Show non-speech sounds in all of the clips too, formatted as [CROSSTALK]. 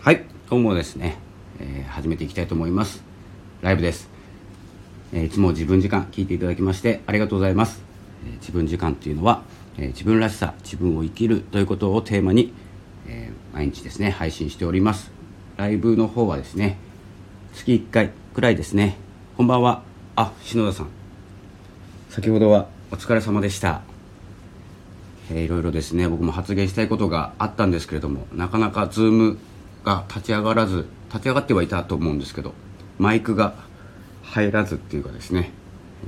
はいどうもですね、えー、始めていきたいと思います。ライブです、えー、いつも自分時間聞いていただきましてありがとうございます、えー、自分時間というのは、え自分らしさ自分を生きるということをテーマに、え毎日ですね配信しております。ライブの方はですね月1回くらいですね。こんばんは。あ篠田さん。先ほどはお疲れ様でした。えー、いろいろですね僕も発言したいことがあったんですけれどもなかなかズームが立ち上がらず立ち上がってはいたと思うんですけどマイクが入らずっていうかですね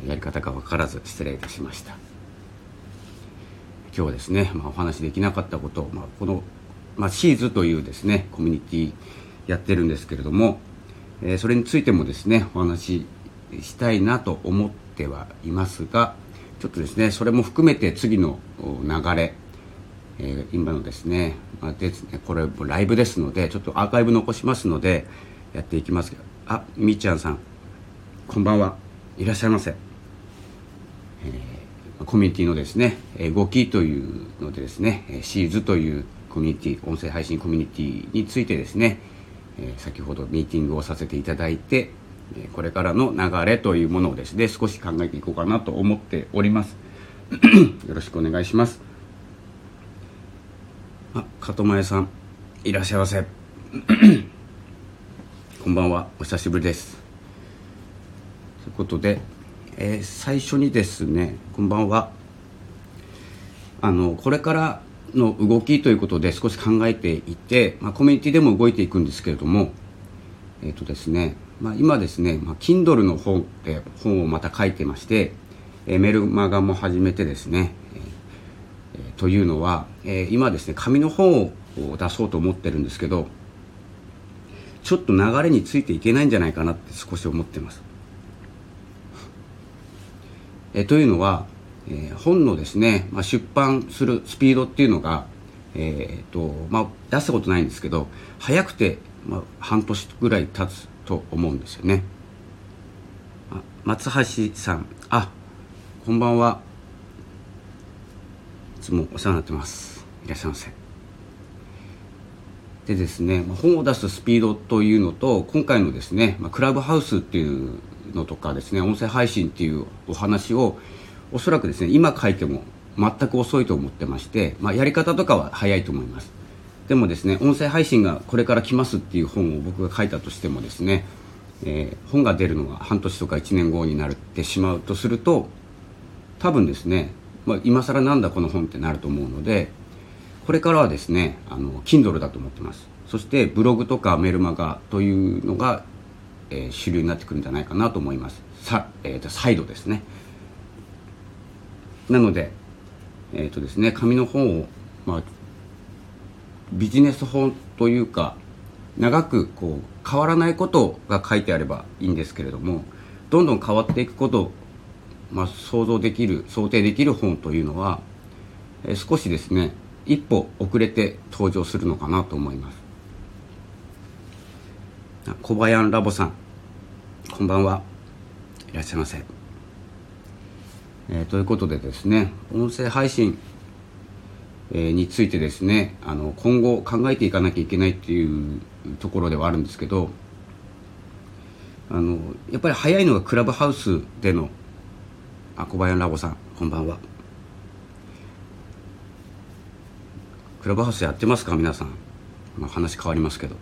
やり方が分からず失礼いたしました。今日はですね、まあ、お話できなかったことを、まあ、この、まあ、シーズというですねコミュニティやってるんですけれども、えー、それについてもですねお話ししたいなと思ってはいますがちょっとですねそれも含めて次の流れえー、今のですね,、まあ、ですねこれもライブですのでちょっとアーカイブ残しますのでやっていきますけど。あみーちゃんさんこんばんは。いらっしゃいませ、えー、コミュニティのですね動きというのでですねシーズというコミュニティ音声配信コミュニティについてですね、え、先ほどミーティングをさせていただいてこれからの流れというものをですね少し考えていこうかなと思っております。[CLEARS THROAT] よろしくお願いします。あ加藤前さんいらっしゃいませ。[COUGHS] こんばんはお久しぶりです。ということで、えー、最初にですねこんばんは。あのこれからの動きということで少し考えていて、まあ、コミュニティでも動いていくんですけれどもえっ、ー、とですね、まあ、今ですね、まあ、Kindle の本で本をまた書いてまして、えー、メルマガも始めてですね、えというのは、えー、今ですね紙の本を出そうと思ってるんですけどちょっと流れについていけないんじゃないかなって少し思ってます。えー、というのは、えー、本のですね、まあ、出版するスピードっていうのが、えーとまあ、出したことないんですけど早くて、まあ、半年ぐらい経つと思うんですよね。松橋さんあこんばんはつもお世話になってます。いらっしゃいませ。でですね本を出すスピードというのと今回のですねクラブハウスっていうのとかですね音声配信っていうお話をおそらくですね今書いても全く遅いと思ってまして、まあ、やり方とかは早いと思います。でもですね音声配信がこれから来ますっていう本を僕が書いたとしてもですね、えー、本が出るのが半年とか1年後になってしまうとすると多分ですねまあ、今更なんだこの本ってなると思うのでこれからはですねあの Kindle だと思ってます。そしてブログとかメルマガというのが、えー、主流になってくるんじゃないかなと思います。さ、えーと、再度ですね。なのでえっ、ー、とですね紙の本を、まあ、ビジネス本というか長くこう変わらないことが書いてあればいいんですけれどもどんどん変わっていくことまあ、想像できる想定できる本というのは、え少しですね一歩遅れて登場するのかなと思います。小林ラボさんこんばんは。いらっしゃいませ、えー、ということでですね音声配信、についてですねあの今後考えていかなきゃいけないっていうところではあるんですけどあのやっぱり早いのがクラブハウスでのあ小林ラボさんこんばんは。クラブハウスやってますか皆さん、まあ、話変わりますけど、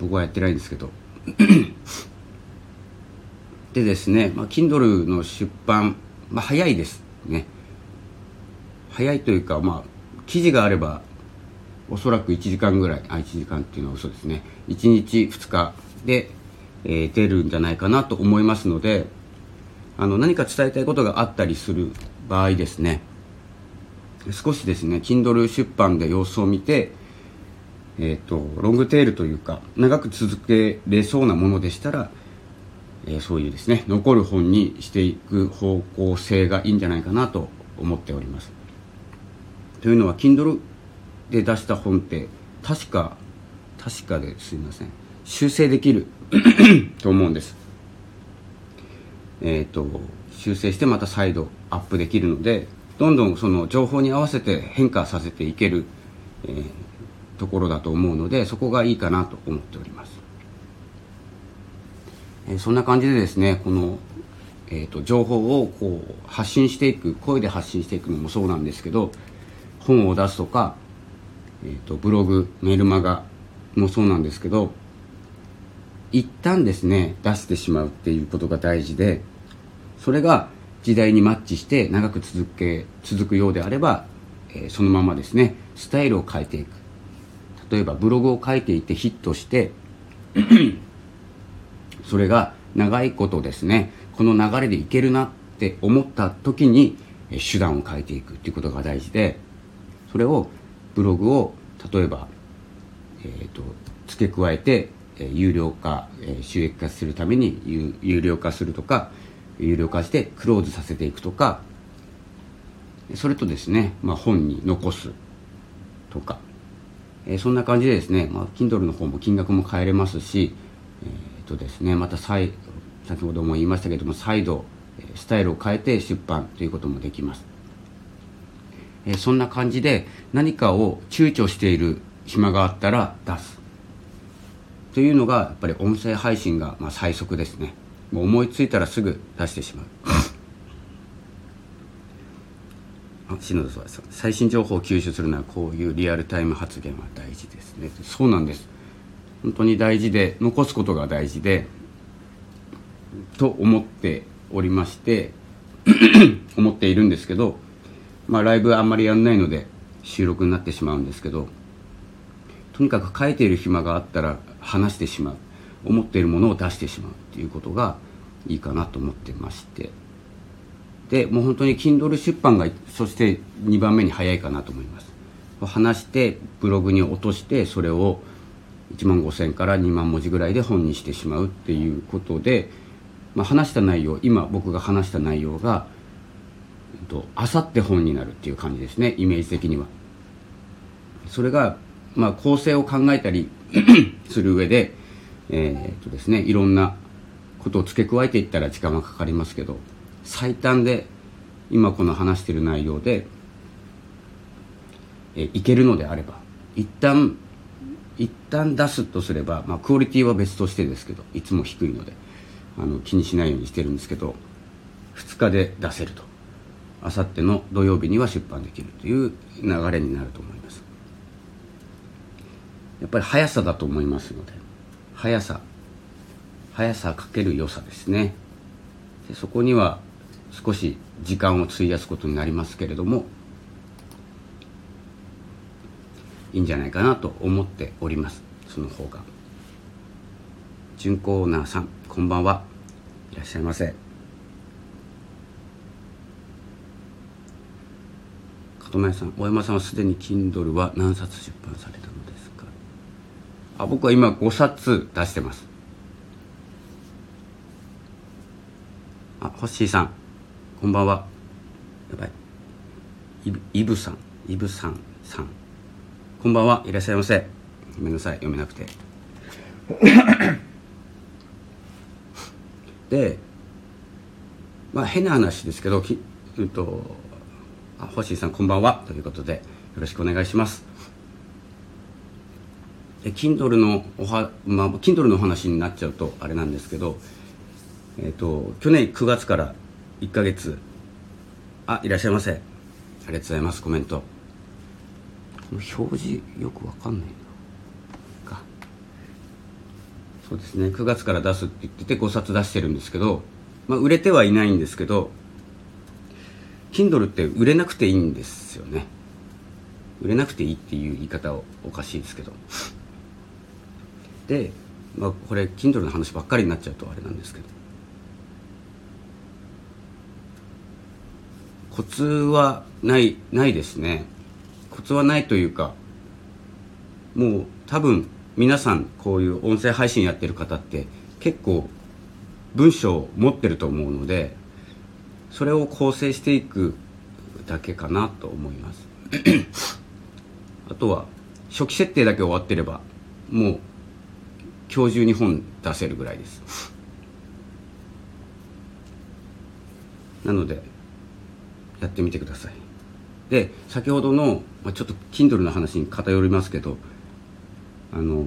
僕はやってないんですけど。[COUGHS] でですね、まあ、Kindle の出版、まあ、早いですね。早いというかまあ記事があればおそらく1時間ぐらい。あ1時間っていうのは嘘ですね。1日2日。でえー、出るんじゃないかなと思いますのであの何か伝えたいことがあったりする場合ですね。少しですね Kindle 出版で様子を見て、えーと、ロングテールというか長く続けれそうなものでしたら、えー、そういうですね残る本にしていく方向性がいいんじゃないかなと思っております。というのは Kindle で出した本って確か確かですいません修正できる [CLEARS THROAT] と思うんです。えっ、ー、と修正してまた再度アップできるのでどんどんその情報に合わせて変化させていける、えー、ところだと思うのでそこがいいかなと思っております、えー、そんな感じでですねこの、えーと、情報をこう発信していく声で発信していくのもそうなんですけど本を出すとか、えーとブログメルマガもそうなんですけど一旦ですね出してしまうっていうことが大事でそれが時代にマッチして長く続け続くようであれば、えー、そのままですねスタイルを変えていく。例えばブログを書いていてヒットして [CLEARS THROAT] それが長いことですねこの流れでいけるなって思った時に手段を変えていくっていうことが大事でそれをブログを例えば、えーと付け加えて有料化収益化するために有料化するとか有料化してクローズさせていくとかそれとですね、まあ、本に残すとか、え、そんな感じでですね、まあ、Kindle の方も金額も変えれますし、えー、とですね、また再先ほども言いましたけども再度スタイルを変えて出版ということもできます、え、そんな感じで何かを躊躇している暇があったら出す。というのがやっぱり音声配信がまあ最速ですね。もう思いついたらすぐ出してしまう。あ篠田さん最新情報を吸収するのはこういうリアルタイム発言は大事ですね。そうなんです。本当に大事で残すことが大事でと思っておりまして [COUGHS] 思っているんですけどまあライブあんまりやんないので収録になってしまうんですけどとにかく書いている暇があったら話してしまう思っているものを出してしまうっていうことがいいかなと思ってまして。でもう本当に Kindle 出版がそして2番目に早いかなと思います。話してブログに落としてそれを1万5000から2万文字ぐらいで本にしてしまうっていうことで、まあ、話した内容今僕が話した内容があさって本になるっていう感じですねイメージ的には。それが、まあ、構成を考えたり [CLEARS THROAT] する上でえー、っとですねいろんなことを付け加えていったら時間がかかりますけど最短で今この話している内容で、えー、いけるのであれば一旦一旦出すとすれば、まあ、クオリティは別としてですけどいつも低いのであの気にしないようにしてるんですけど2日で出せると。あさっての土曜日には出版できるという流れになると思います。やっぱり速さだと思いますので。速さ。速さかける良さですね。でそこには少し時間を費やすことになりますけれどもいいんじゃないかなと思っております。その方が。準コーナーさんこんばんは。いらっしゃいませ。門前さん大山さんはすでに Kindle は何冊出版されたあ僕は今5冊出してます。あホッシーさんこんばんは。やばい。イブさんイブさんさん。こんばんは。いらっしゃいませ。ごめんなさい。読めなくて。でまあ変な話ですけどき、うんと、あホッシーさんこんばんは。ということでよろしくお願いします。Kindle のおは、まあ、Kindle の話になっちゃうとあれなんですけど、えっ、ー、と、去年9月から1ヶ月、あ、いらっしゃいませ。ありがとうございます、コメント。この表示よくわかんないな。か。そうですね、9月から出すって言ってて5冊出してるんですけど、まあ、売れてはいないんですけど、Kindle って売れなくていいんですよね。売れなくていいっていう言い方はおかしいですけど。で、まあ、これ Kindle の話ばっかりになっちゃうとあれなんですけど。コツはないないですね。コツはないというかもう多分皆さんこういう音声配信やってる方って結構文章を持ってると思うのでそれを構成していくだけかなと思います。[CLEARS THROAT] あとは初期設定だけ終わってればもう今日中に本出せるぐらいです。なのでやってみてください。で先ほどの、まあ、ちょっと Kindle の話に偏りますけどあの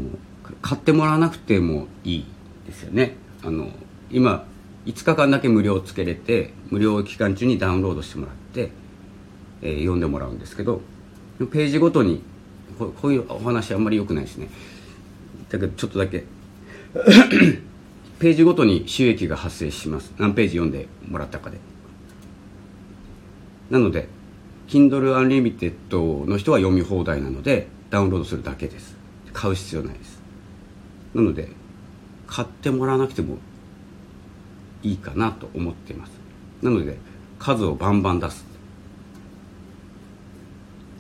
買ってもらわなくてもいいですよね。あの今5日間だけ無料つけれて無料期間中にダウンロードしてもらって、えー、読んでもらうんですけどページごとにこういうお話あんまり良くないですね。だけどちょっとだけ [COUGHS] ページごとに収益が発生します。何ページ読んでもらったかで。なので Kindle Unlimited の人は読み放題なのでダウンロードするだけです。買う必要ないです。なので買ってもらわなくてもいいかなと思っています。なので数をバンバン出す。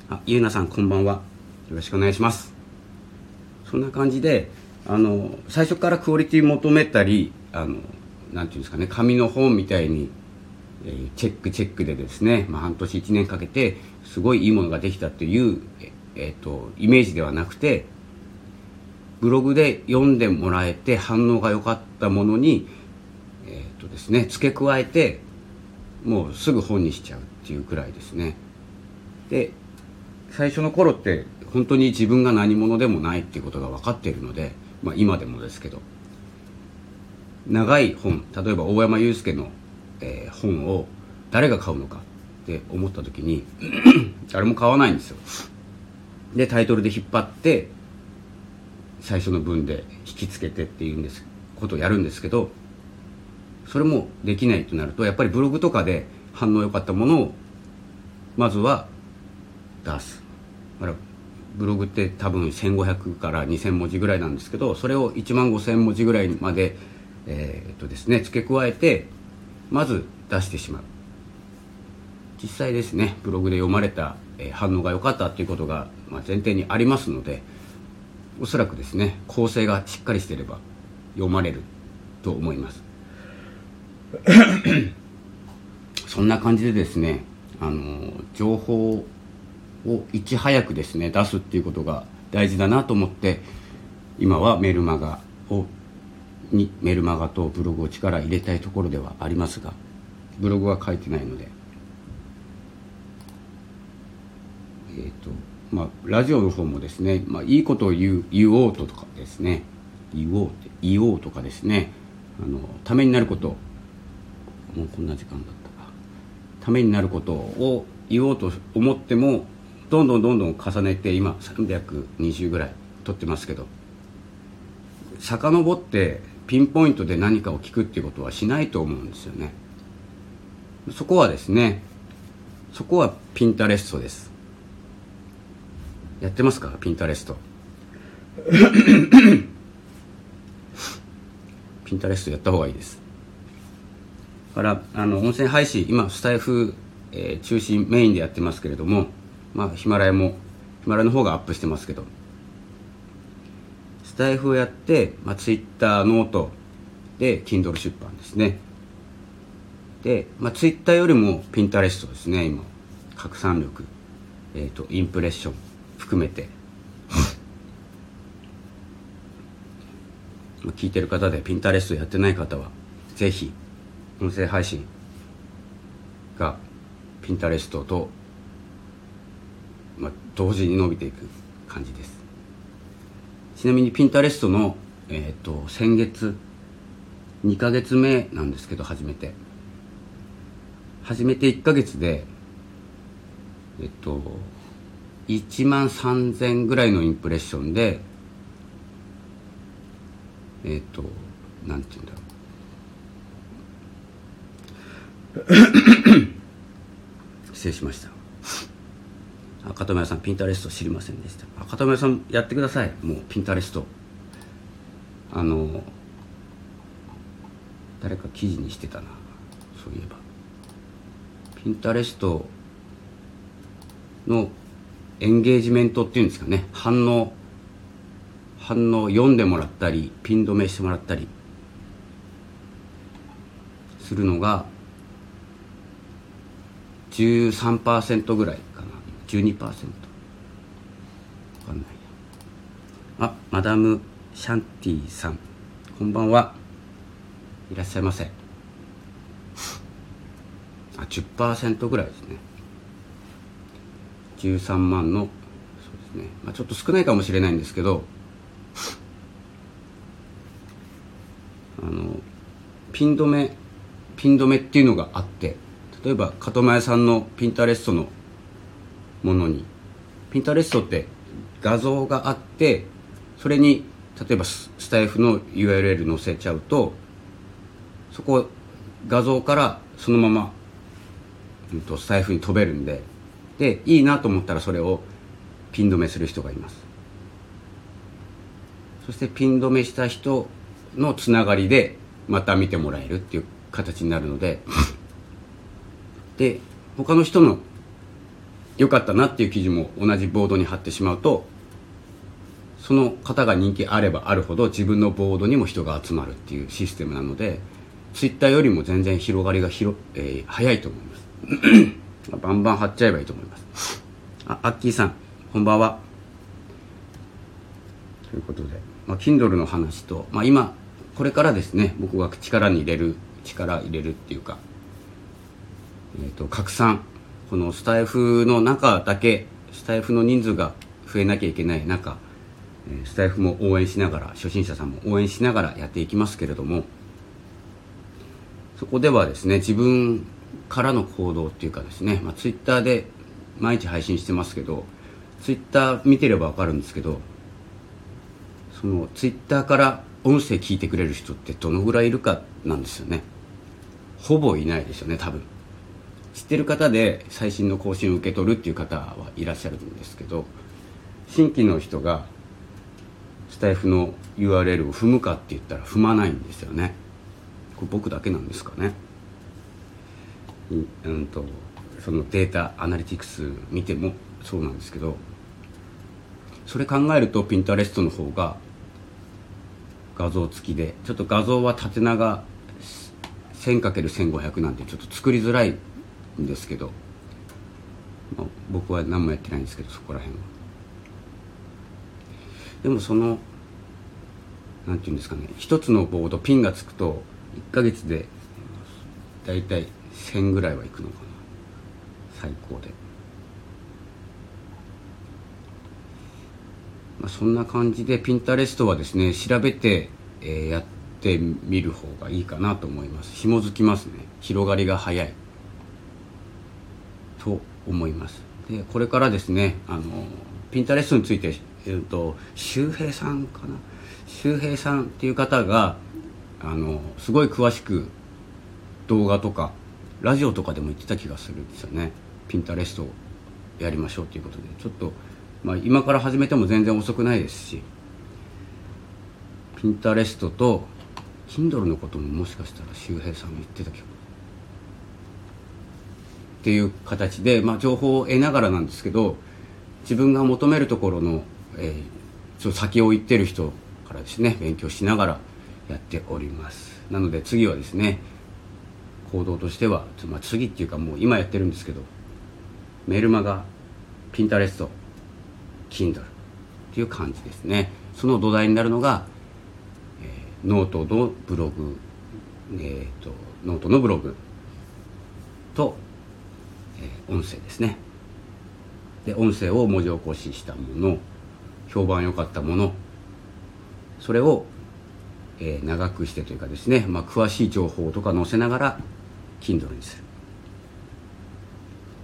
あゆうなさんこんばんは。よろしくお願いします。そんな感じであの最初からクオリティ求めたりあのなんていうんですかね紙の本みたいに、えー、チェックチェックでですね、まあ、半年1年かけてすごいいいものができたっていう、えーと、イメージではなくてブログで読んでもらえて反応が良かったものに、えーとですね、付け加えてもうすぐ本にしちゃうっていうくらいですね。で最初の頃って本当に自分が何者でもないっていうことが分かっているのでまあ、今でもですけど長い本例えば大山悠介の、えー、本を誰が買うのかって思った時に [CLEARS THROAT] 誰も買わないんですよ。でタイトルで引っ張って最初の文で引きつけてっていうんですことをやるんですけどそれもできないとなるとやっぱりブログとかで反応良かったものをまずは出す。ブログって多分1500から2000文字ぐらいなんですけどそれを1万5000文字ぐらいまで、えー、っとですね、付け加えてまず出してしまう。実際ですねブログで読まれた、え、反応が良かったということが、まあ、前提にありますのでおそらくですね構成がしっかりしてれば読まれると思います。[COUGHS] そんな感じでですねあの情報をいち早くですね出すっていうことが大事だなと思って今はメルマガをにメルマガとブログを力入れたいところではありますがブログは書いてないので。えっ、ー、とまあラジオの方もですね、まあ、いいことを言う言おうとかですね言おうって言おうとかですねあのためになることもうこんな時間だったか。ためになることを言おうと思ってもどんどんどんどん重ねて今320ぐらい取ってますけど遡ってピンポイントで何かを聞くっていうことはしないと思うんですよね。そこはですねそこはピンタレストです。やってますか？ピンタレスト。[COUGHS] ピンタレストやった方がいいです。からあの音声配信今スタイフ、えー、中心メインでやってますけれどもまあヒマラヤもヒマラヤの方がアップしてますけど。スタイフをやって、まあ、ツイッターノートで Kindle 出版ですね。で、まあ、ツイッターよりもピンタレストですね今。拡散力、えーと、インプレッション含めて。聞いてる方でピンタレストやってない方はぜひ音声配信がピンタレストとまあ、同時に伸びていく感じです。ちなみにピンタレストの、えーと、先月2ヶ月目なんですけど初めて。初めて1ヶ月でえっと1万3000ぐらいのインプレッションでえっとなんて言うんだろう。[COUGHS] 失礼しました。赤富屋さんピンタレスト知りませんでした。赤富屋さんやってください。もうピンタレスト。あの誰か記事にしてたな。そういえば。ピンタレストのエンゲージメントっていうんですかね。反応反応読んでもらったりピン止めしてもらったり。するのが13%ぐらいかな。12%分かんない。あマダムシャンティさん。こんばんは。いらっしゃいませ。あ10%ぐらいですね。13万のそうですね、まあ、ちょっと少ないかもしれないんですけど。あのピン止めピン止めっていうのがあって例えば門前さんのピンタレストのものに。ピンタレストって画像があってそれに例えばスタイフの URL 載せちゃうとそこ画像からそのまま、スタイフに飛べるんで。でいいなと思ったらそれをピン止めする人がいます。そしてピン止めした人のつながりでまた見てもらえるっていう形になるので。で他の人の良かったなっていう記事も同じボードに貼ってしまうとその方が人気あればあるほど自分のボードにも人が集まるっていうシステムなのでツイッターよりも全然広がりが広、えー、早いと思います。[CLEARS THROAT] バンバン貼っちゃえばいいと思います。あアッキーさんこんばんは。ということで、まあ、Kindle の話と、まあ、今これからですね僕が力に入れる力入れるっていうか、えーと、拡散このスタイフの中だけスタイフの人数が増えなきゃいけない中スタイフも応援しながら初心者さんも応援しながらやっていきますけれどもそこではですね自分からの行動っていうかですね、まあ、ツイッターで毎日配信してますけどツイッター見てれば分かるんですけどそのツイッターから音声聞いてくれる人ってどのぐらいいるかなんですよね。ほぼいないですよね多分。知ってる方で最新の更新を受け取るっていう方はいらっしゃるんですけど新規の人がスタイフの URL を踏むかって言ったら踏まないんですよね。これ僕だけなんですかね。うんとそのデータアナリティクス見てもそうなんですけどそれ考えるとピンタレストの方が画像付きでちょっと画像は縦長 1000×1500 なんてちょっと作りづらいんですけど、まあ、僕は何もやってないんですけどそこら辺は。でもそのなんていうんですかね一つのボードピンがつくと1ヶ月で大体1000ぐらいはいくのかな。最高で、まあ、そんな感じでピンタレストはですね調べて、えー、やってみる方がいいかなと思います。紐づきますね。広がりが早い。と思います。でこれからですねあのピンタレストについて、えーと、周平さんかな？周平さんっていう方があのすごい詳しく動画とかラジオとかでも言ってた気がするんですよね。ピンタレストをやりましょうということで。ちょっと、まあ、今から始めても全然遅くないですし。ピンタレストと Kindle のことももしかしたら周平さんも言ってた気がっていう形で、まあ、情報を得ながらなんですけど自分が求めるところの、えー、先を行ってる人からですね勉強しながらやっております。なので次はですね行動としては、まあ、次っていうかもう今やってるんですけどメルマガピンタレスト Kindle っていう感じですね。その土台になるのが、えー、ノートのブログえー、とノートのブログと、え、音声ですね。で音声を文字起こししたもの評判良かったものそれをえー、長くしてというかですね、まあ、詳しい情報とか載せながら Kindle にする。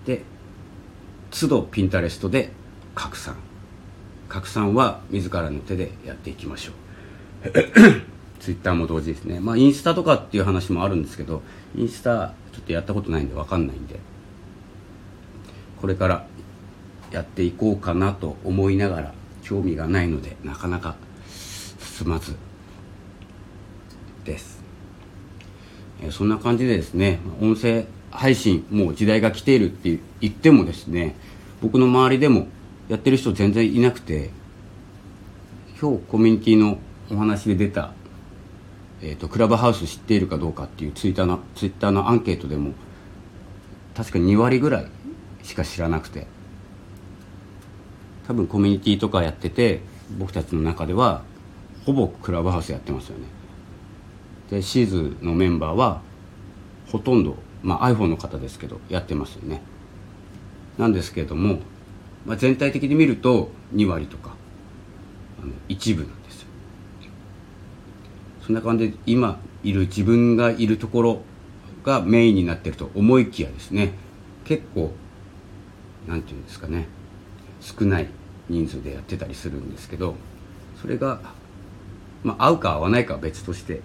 で都度ピンタレストで拡散。拡散は自らの手でやっていきましょう。[COUGHS] ツイッターも同時ですね。まあインスタとかっていう話もあるんですけどインスタちょっとやったことないんで分かんないんで。これからやっていこうかなと思いながら興味がないのでなかなか進まずです、えそんな感じでですね音声配信もう時代が来ているって言ってもですね僕の周りでもやってる人全然いなくて今日コミュニティのお話で出た、えーと、クラブハウス知っているかどうかっていうツイッターのツイッターのアンケートでも確か2割ぐらいしか知らなくて。多分コミュニティとかやってて僕たちの中ではほぼクラブハウスやってますよね。でシーズのメンバーはほとんど、まあ、iPhone の方ですけどやってますよね。なんですけれどもまあ、全体的に見ると2割とかあの一部なんですよ。そんな感じで今いる自分がいるところがメインになってると思いきやですね結構なんていうんですかね。少ない人数でやってたりするんですけどそれが、まあ、合うか合わないかは別として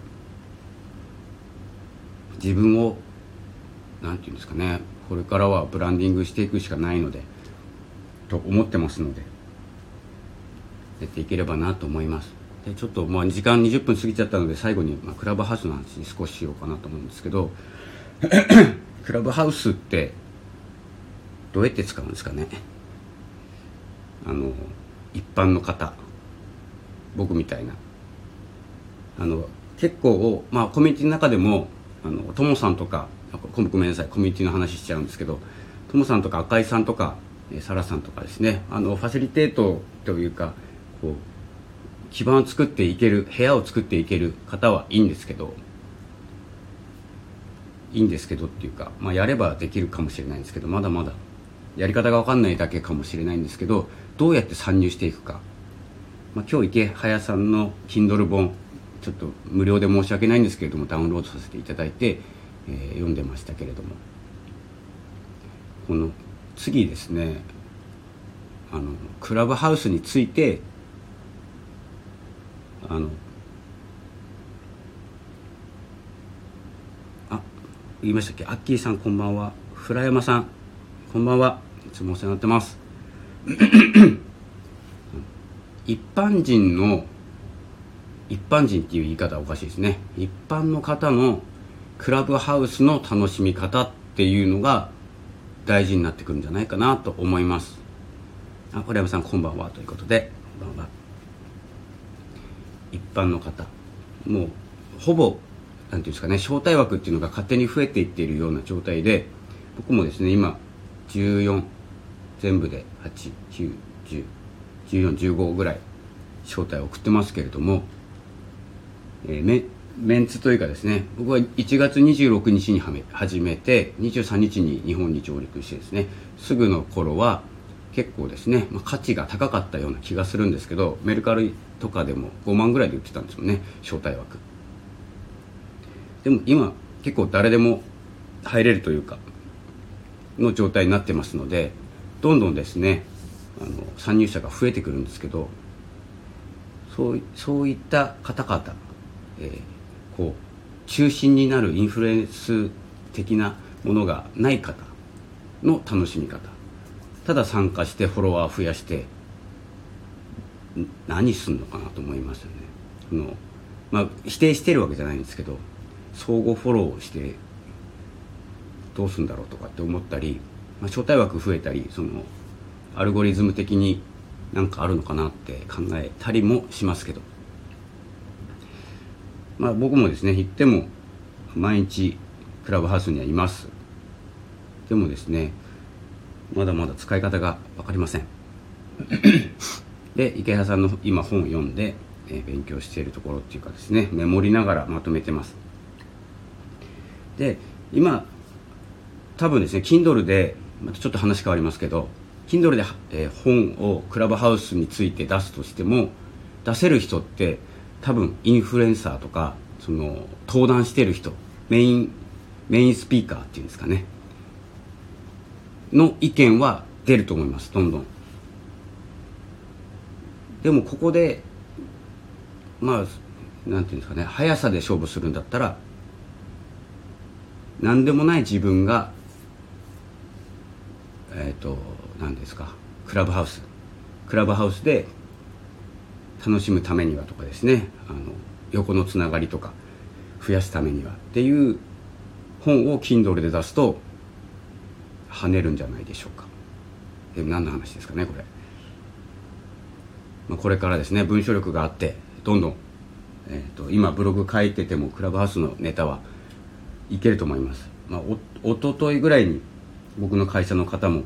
自分をなんていうんですかね。これからはブランディングしていくしかないのでと思ってますのでやっていければなと思います。でちょっとまあ時間20分過ぎちゃったので最後に、まあ、クラブハウスの話に少ししようかなと思うんですけどクラブハウスってどうやって使うんですかね？あの一般の方。僕みたいな。あの結構まあコミュニティの中でもあのトモさんとかごめんなさいコミュニティの話しちゃうんですけどトモさんとか赤井さんとかサラさんとかですね。あのファシリテートというかこう基盤を作っていける部屋を作っていける方はいいんですけどいいんですけどっていうか、まあ、やればできるかもしれないんですけどまだまだやり方が分かんないだけかもしれないんですけどどうやって参入していくか、まあ、今日池早さんの Kindle 本ちょっと無料で申し訳ないんですけれどもダウンロードさせていただいて、えー、読んでましたけれども。この次ですねあのクラブハウスについてあのあ言いましたっけ？アッキーさんこんばんは。フラヤマさんこんばんは。つもお世話になってます。[COUGHS] 一般人の一般人っていう言い方はおかしいですね。一般の方のクラブハウスの楽しみ方っていうのが大事になってくるんじゃないかなと思います。あこれ山さんこんばんはということで。こんばんは。一般の方。もうほぼ何ていうんですかね。招待枠っていうのが勝手に増えていっているような状態で僕もですね今14全部で891011415ぐらい招待を送ってますけれども、えー、メメンツというかですね僕は1月26日にはめ始めて23日に日本に上陸してですねすぐの頃は結構ですね、まあ、価値が高かったような気がするんですけどメルカリとかでも5万ぐらいで売ってたんですもんね招待枠。でも今結構誰でも入れるというかの状態になってますのでどんどんですねあの参入者が増えてくるんですけどそうそういった方々、えー、こう中心になるインフルエンス的なものがない方の楽しみ方。ただ参加してフォロワー増やして何すんのかなと思いますよね。あの、まあ、否定してるわけじゃないんですけど相互フォローしてどうすんだろうとかって思ったり、まあ、招待枠増えたりそのアルゴリズム的になんかあるのかなって考えたりもしますけど。まあ僕もですね行っても毎日クラブハウスにはいます。でもですねまだまだ使い方が分かりません。[COUGHS] で池原さんの今本を読んで、えー、勉強しているところっていうかですねメモりながらまとめてます。で今多分ですね Kindle でまたちょっと話変わりますけど Kindle で、えー、本をクラブハウスについて出すとしても出せる人って多分インフルエンサーとかその登壇してる人メインメインスピーカーっていうんですかね。の意見は出ると思いますどんどん。でもここでまあなんていうんですかね速さで勝負するんだったら何でもない自分がえっ、ー、と何ですか？クラブハウス。クラブハウスで楽しむためにはとかですね。あの横のつながりとか増やすためには。っていう本を Kindle で出すと跳ねるんじゃないでしょうか。で何の話ですかねこれ、まあ、これからですね文章力があってどんどん、えーと、今ブログ書いててもクラブハウスのネタはいけると思います、まあ、おおとといぐらいに僕の会社の方も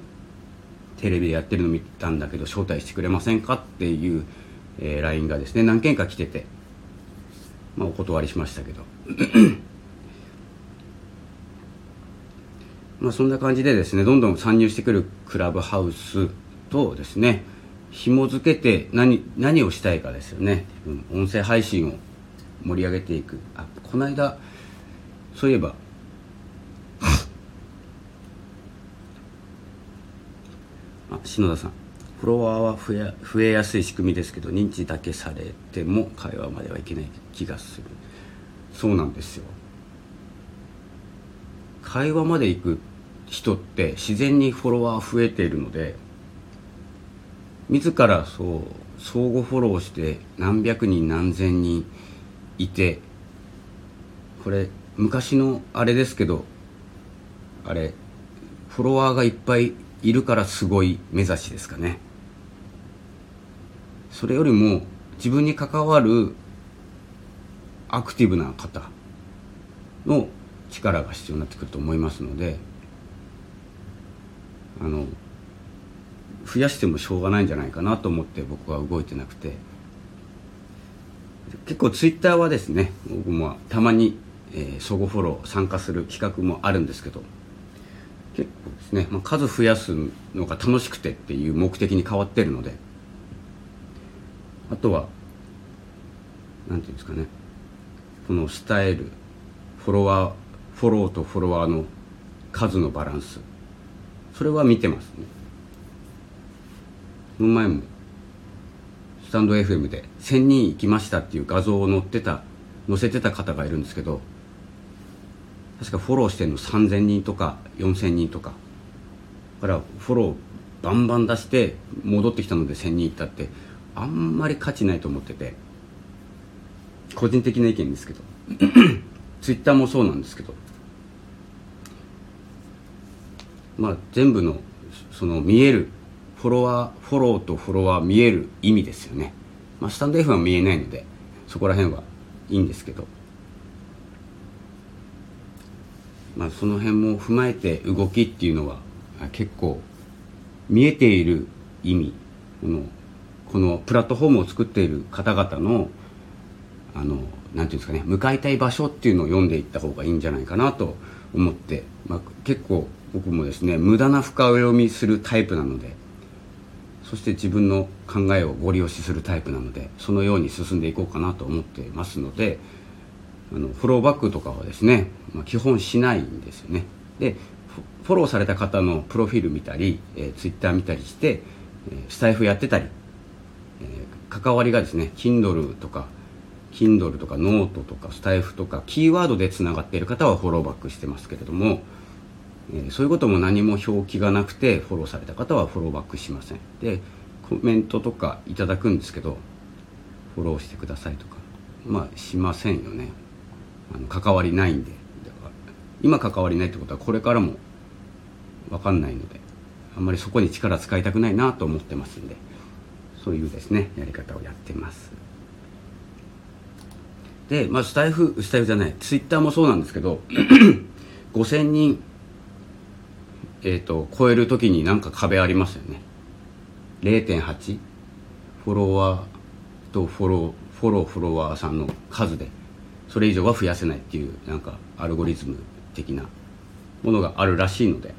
テレビでやってるの見たんだけど招待してくれませんかっていう、えー、LINE がですね何件か来てて、まあ、お断りしましたけど。[COUGHS] まあそんな感じでですねどんどん参入してくるクラブハウスとですね紐付けて何何をしたいかですよね。音声配信を盛り上げていく。あこの間そういえば篠田さん。フォロワーは増え増えやすい仕組みですけど認知だけされても会話まではいけない気がする。そうなんですよ。会話まで行く人って自然にフォロワー増えているので自らそう相互フォローして何百人何千人いてこれ昔のあれですけどあれフォロワーがいっぱいいるからすごい目指しですかね。それよりも自分に関わるアクティブな方の力が必要になってくると思いますのであの増やしてもしょうがないんじゃないかなと思って僕は動いてなくて。結構ツイッターはですね僕もたまに、えー、相互フォロー参加する企画もあるんですけどですね、まあ、数増やすのが楽しくてっていう目的に変わってるので。あとは何て言うんですかね。このスタイルフォロワーフォローとフォロワーの数のバランス。それは見てますね。この前もスタンド FM で1000人行きましたっていう画像を載ってた載せてた方がいるんですけど確かフォローしてるの3000人とか4000人とか。からフォローバンバン出して戻ってきたので1000人いったって。あんまり価値ないと思ってて。個人的な意見ですけど。[CLEARS THROAT] ツイッターもそうなんですけど。まあ全部のその見えるフォロワーフォローとフォロワー見える意味ですよね。まあスタンド F は見えないのでそこら辺はいいんですけど。まあ、その辺も踏まえて動きっていうのは結構見えている意味このこのプラットフォームを作っている方々のあのなんていうんですかね向かいたい場所っていうのを読んでいった方がいいんじゃないかなと思って、まあ、結構僕もですね無駄な深読みするタイプなのでそして自分の考えをゴリ押しするタイプなのでそのように進んでいこうかなと思ってますので。あのフォローバックとかはですね、まあ、基本しないんですよね。でフォローされた方のプロフィール見たり、えー、ツイッター見たりして、えー、スタイフやってたり、えー、関わりがですね Kindle とか Kindle とかノートとかスタイフとかキーワードでつながっている方はフォローバックしてますけれども、え、そういうことも何も表記がなくてフォローされた方はフォローバックしません。でコメントとかいただくんですけどフォローしてくださいとかまあしませんよね。あの関わりないんで。今関わりないってことはこれからも分かんないのであんまりそこに力使いたくないなと思ってますんでそういうですねやり方をやってます。で、まあ、スタイフスタイフじゃないツイッターもそうなんですけど [CLEARS THROAT] 5000人、えーと、超える時になんか壁ありますよね。0.8フォロワーとフォローフォローフォロワーさんの数で。それ以上は増やせないっていうなんかアルゴリズム的なものがあるらしいので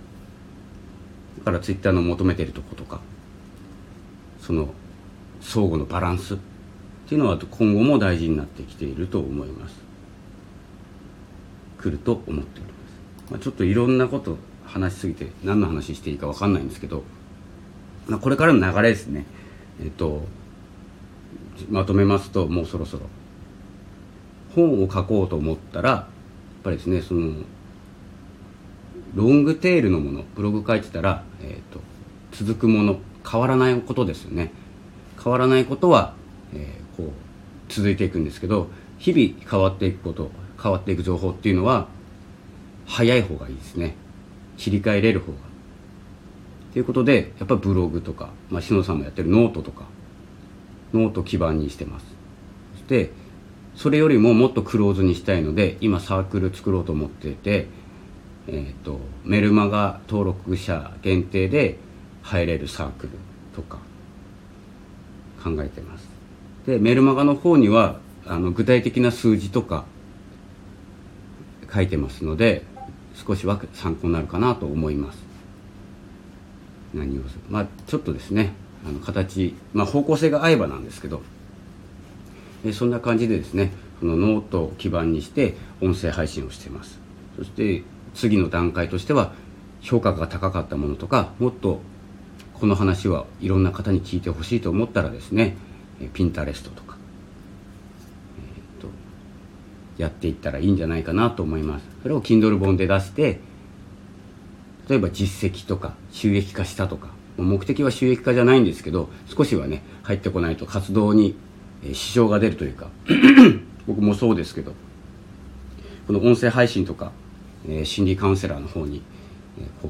だからツイッターの求めてるとことかその相互のバランスっていうのは今後も大事になってきていると思います。来ると思っております、まあ、ちょっといろんなこと話しすぎて何の話していいか分かんないんですけど、まあ、これからの流れですね。えっとまとめますともうそろそろ本を書こうと思ったらやっぱりですねそのロングテールのものブログ書いてたら、えーと、続くもの変わらないことですよね。変わらないことは、えー、こう続いていくんですけど日々変わっていくこと変わっていく情報っていうのは早い方がいいですね。切り替えれる方が。ということでやっぱブログとか、まあ、篠さんもやってるノートとかノート基盤にしてます。そしてそれよりももっとクローズにしたいので今サークル作ろうと思ってて、えーと、メルマガ登録者限定で入れるサークルとか考えてます。でメルマガの方にはあの具体的な数字とか書いてますので少しは参考になるかなと思います。何をする。まあちょっとですねあの形、まあ、方向性が合えばなんですけどえそんな感じでですねこのノートを基盤にして音声配信をしています。そして次の段階としては評価が高かったものとかもっとこの話はいろんな方に聞いてほしいと思ったらですねピンタレストとか、えーと、やっていったらいいんじゃないかなと思います。それを Kindle 本で出して例えば実績とか収益化したとか目的は収益化じゃないんですけど少しはね入ってこないと活動に支障が出るというか [CLEARS THROAT] 僕もそうですけどこの音声配信とか、えー、心理カウンセラーの方に、えー、こ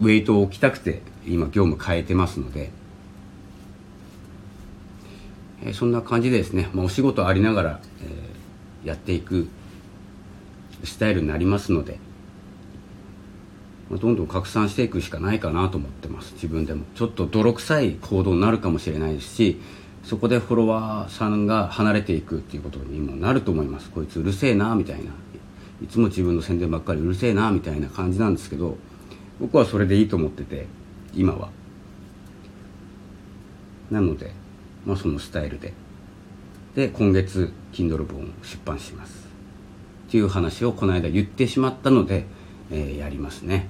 うウェイトを置きたくて今業務変えてますので、えー、そんな感じでですね、まあ、お仕事ありながら、えやっていくスタイルになりますので、まあ、どんどん拡散していくしかないかなと思ってます。自分でも。ちょっと泥臭い行動になるかもしれないですしそこでフォロワーさんが離れていくっていうことにもなると思います。こいつうるせえなみたいな。いつも自分の宣伝ばっかりうるせえなみたいな感じなんですけど僕はそれでいいと思ってて今は。なので、まあ、そのスタイルで。で今月 Kindle 本を出版します。っていう話をこの間言ってしまったので、えー、やりますね。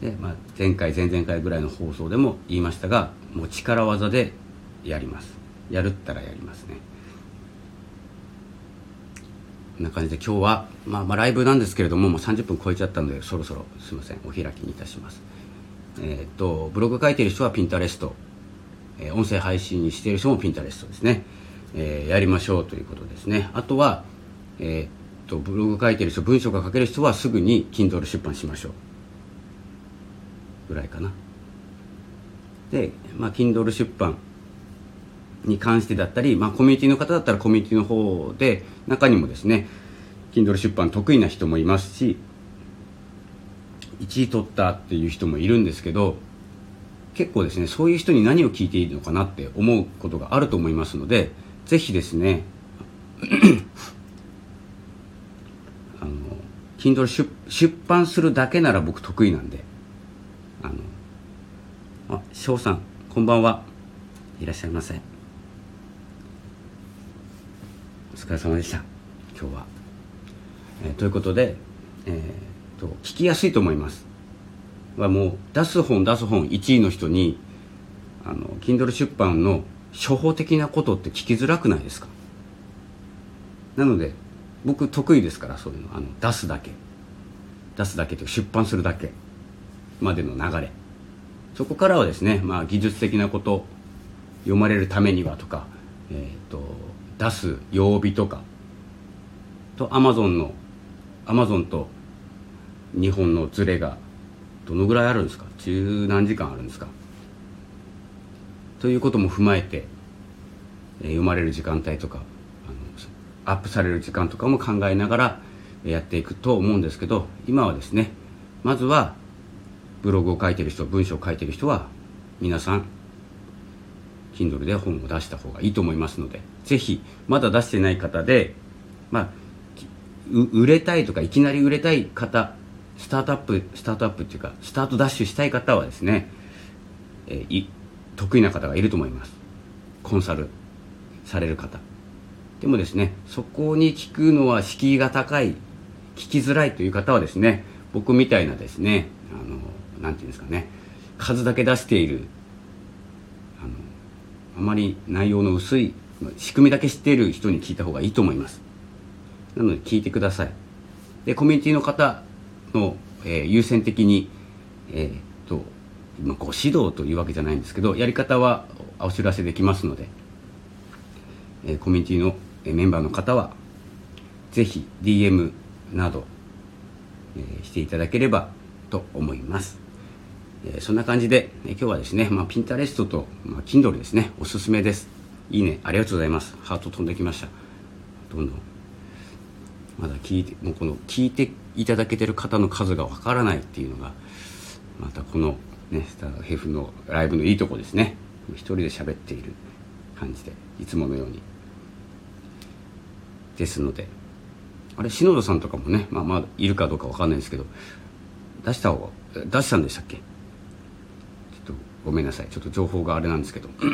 で、まあ、前回前々回ぐらいの放送でも言いましたがもう力技でやります。やるったらやりますね。こんな感じで今日は、まあ、まあライブなんですけれどももう30分超えちゃったのでそろそろすいませんお開きにいたします。えっ、とブログ書いてる人はピンタレスト、えー、音声配信してる人もピンタレストですね、えー、やりましょうということですね。あとはえっ、とブログ書いてる人文章が書ける人はすぐに Kindle 出版しましょう。ぐらいかな。で、まあ、Kindle 出版に関してだったり、まあ、コミュニティの方だったらコミュニティの方で中にもですね Kindle 出版得意な人もいますし1位取ったっていう人もいるんですけど結構ですねそういう人に何を聞いていいのかなって思うことがあると思いますのでぜひですねあの Kindle 出出版するだけなら僕得意なんであのあ翔さんこんばんは。いらっしゃいませ。お疲れ様でした。今日は、えー、ということで、えーと、聞きやすいと思います。はもう出す本出す本1位の人にあの Kindle 出版の処方的なことって聞きづらくないですか？なので僕得意ですからそういうの。あの出すだけ。出すだけと出版するだけまでの流れ。そこからはですね、まあ、技術的なこと読まれるためにはとか、えーと、出す曜日とかとアマゾンのアマゾンと日本のズレがどのぐらいあるんですか？十何時間あるんですか？ということも踏まえて、えー、読まれる時間帯とかアップされる時間とかも考えながらやっていくと思うんですけど今はですねまずはブログを書いてる人文章を書いてる人は皆さん Kindle で本を出した方がいいと思いますのでぜひまだ出してない方でまあ売れたいとかいきなり売れたい方スタートアップスタートアップっていうかスタートダッシュしたい方はですね、えー、得意な方がいると思います。コンサルされる方。でもですねそこに聞くのは敷居が高い聞きづらいという方はですね僕みたいなですねあのなんていうんですかね。数だけ出している。あのあまり内容の薄い仕組みだけ知っている人に聞いた方がいいと思います。なので聞いてください。でコミュニティの方の、えー、優先的にえー、っとご指導というわけじゃないんですけどやり方はお知らせできますので、えー、コミュニティのメンバーの方はぜひ DM など、えー、していただければと思います。えそんな感じで、え今日はですね、まあ、ピンタレストと、まあ、Kindle ですね、おすすめです。いいね、ありがとうございます。ハート飛んできました。どんどん。まだ聞いて、もうこの聞いていただけてる方の数がわからないっていうのが、またこのね、スターヘフのライブのいいとこですね。一人で喋っている感じで、いつものように。ですので、あれ、篠田さんとかもね、まあまあ、いるかどうかわかんないですけど、出した方が出したんでしたっけ？ごめんなさい。ちょっと情報があれなんですけど。[COUGHS]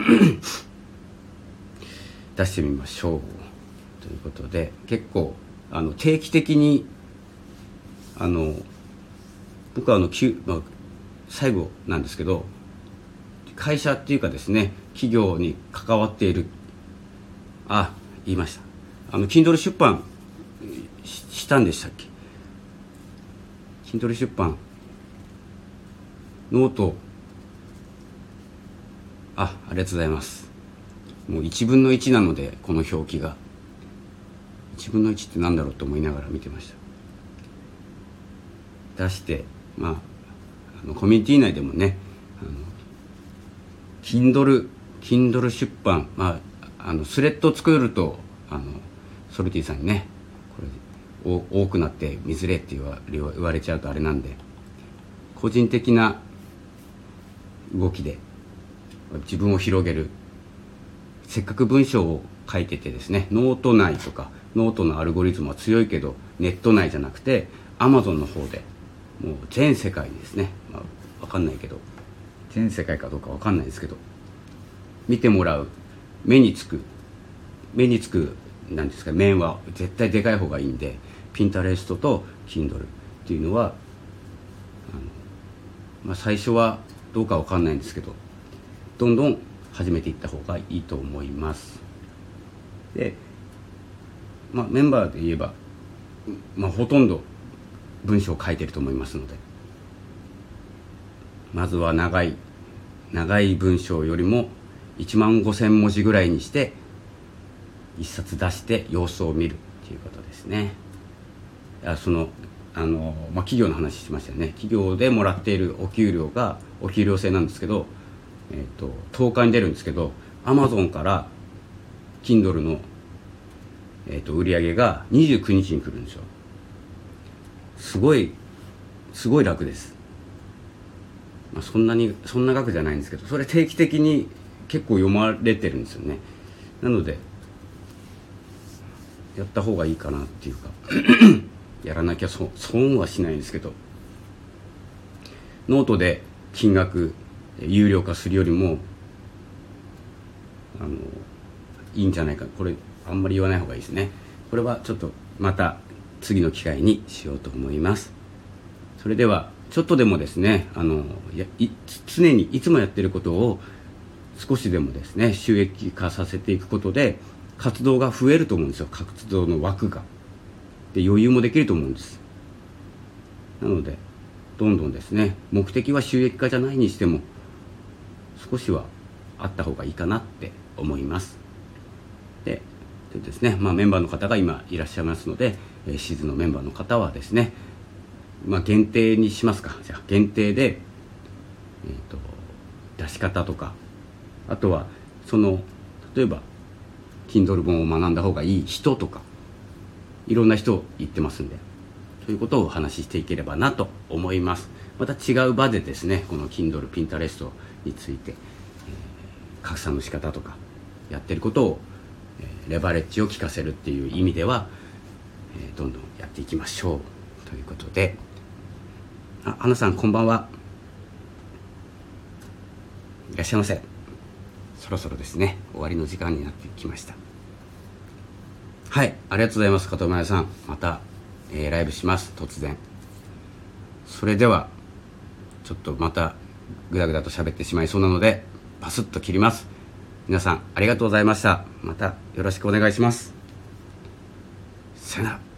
出してみましょう。ということで結構あの定期的にあの僕はあの、まあ、最後なんですけど会社っていうかですね企業に関わっている。あ言いました。あの Kindle 出版したんでしたっけ？Kindle 出版。ノート。あありがとうございます。もう1分の1なのでこの表記が。1分の1って何だろうと思いながら見てました。出してまああのコミュニティ内でもねあの Kindle, Kindle 出版、まあ、あのスレッド作るとあのソルティさんにねこれ多くなって見づれって言わ言われちゃうとあれなんで個人的な動きで自分を広げる。せっかく文章を書いててですねノート内とかノートのアルゴリズムは強いけどネット内じゃなくてアマゾンの方でもう全世界にですね、まあ、分かんないけど全世界かどうか分かんないですけど見てもらう。目につく目につくなんですか面は絶対でかい方がいいんでピンタレストと Kindle っていうのは、まあ、最初はどうか分かんないんですけどどんどん始めていった方がいいと思います。で、まあ、メンバーで言えば、まあ、ほとんど文章を書いてると思いますので。まずは長い長い文章よりも1万5000文字ぐらいにして一冊出して様子を見るっていうことですね。あそのあの、まあ、企業の話しましたよね。企業でもらっているお給料がお給料制なんですけどえーと、10日に出るんですけどアマゾンから Kindle の、えーと、売り上げが29日に来るんですよ。すごいすごい楽です、まあ、そんなにそんな額じゃないんですけどそれ定期的に結構読まれてるんですよね。なのでやった方がいいかなっていうか [CLEARS THROAT] やらなきゃ損はしないんですけど。ノートで金額有料化するよりもあのいいんじゃないか。これあんまり言わない方がいいですね。これはちょっとまた次の機会にしようと思います。それではちょっとでもですねあのや常にいつもやってることを少しでもですね収益化させていくことで活動が増えると思うんですよ。活動の枠が。で余裕もできると思うんです。なのでどんどんですね目的は収益化じゃないにしても少しはあった方がいいかなって思います。ででですね、まあ、メンバーの方が今いらっしゃいますので、え、シーズンのメンバーの方はですね、まあ、限定にしますか。じゃあ限定で、えーと、出し方とかあとはその例えば Kindle 本を学んだ方がいい人とかいろんな人言ってますんでということをお話ししていければなと思います。また違う場でですねこの Kindle、Pinterest について、えー、拡散の仕方とかやってることを、えー、レバレッジを効かせるっていう意味では、えー、どんどんやっていきましょう。ということで。あ花さんこんばんは。いらっしゃいませ。そろそろですね。終わりの時間になってきました。はい。ありがとうございます加藤真也さん。また、えー、ライブします。突然。それではちょっとまたぐだぐだと喋ってしまいそうなのでパスッと切ります。皆さんありがとうございました。またよろしくお願いします。さよなら。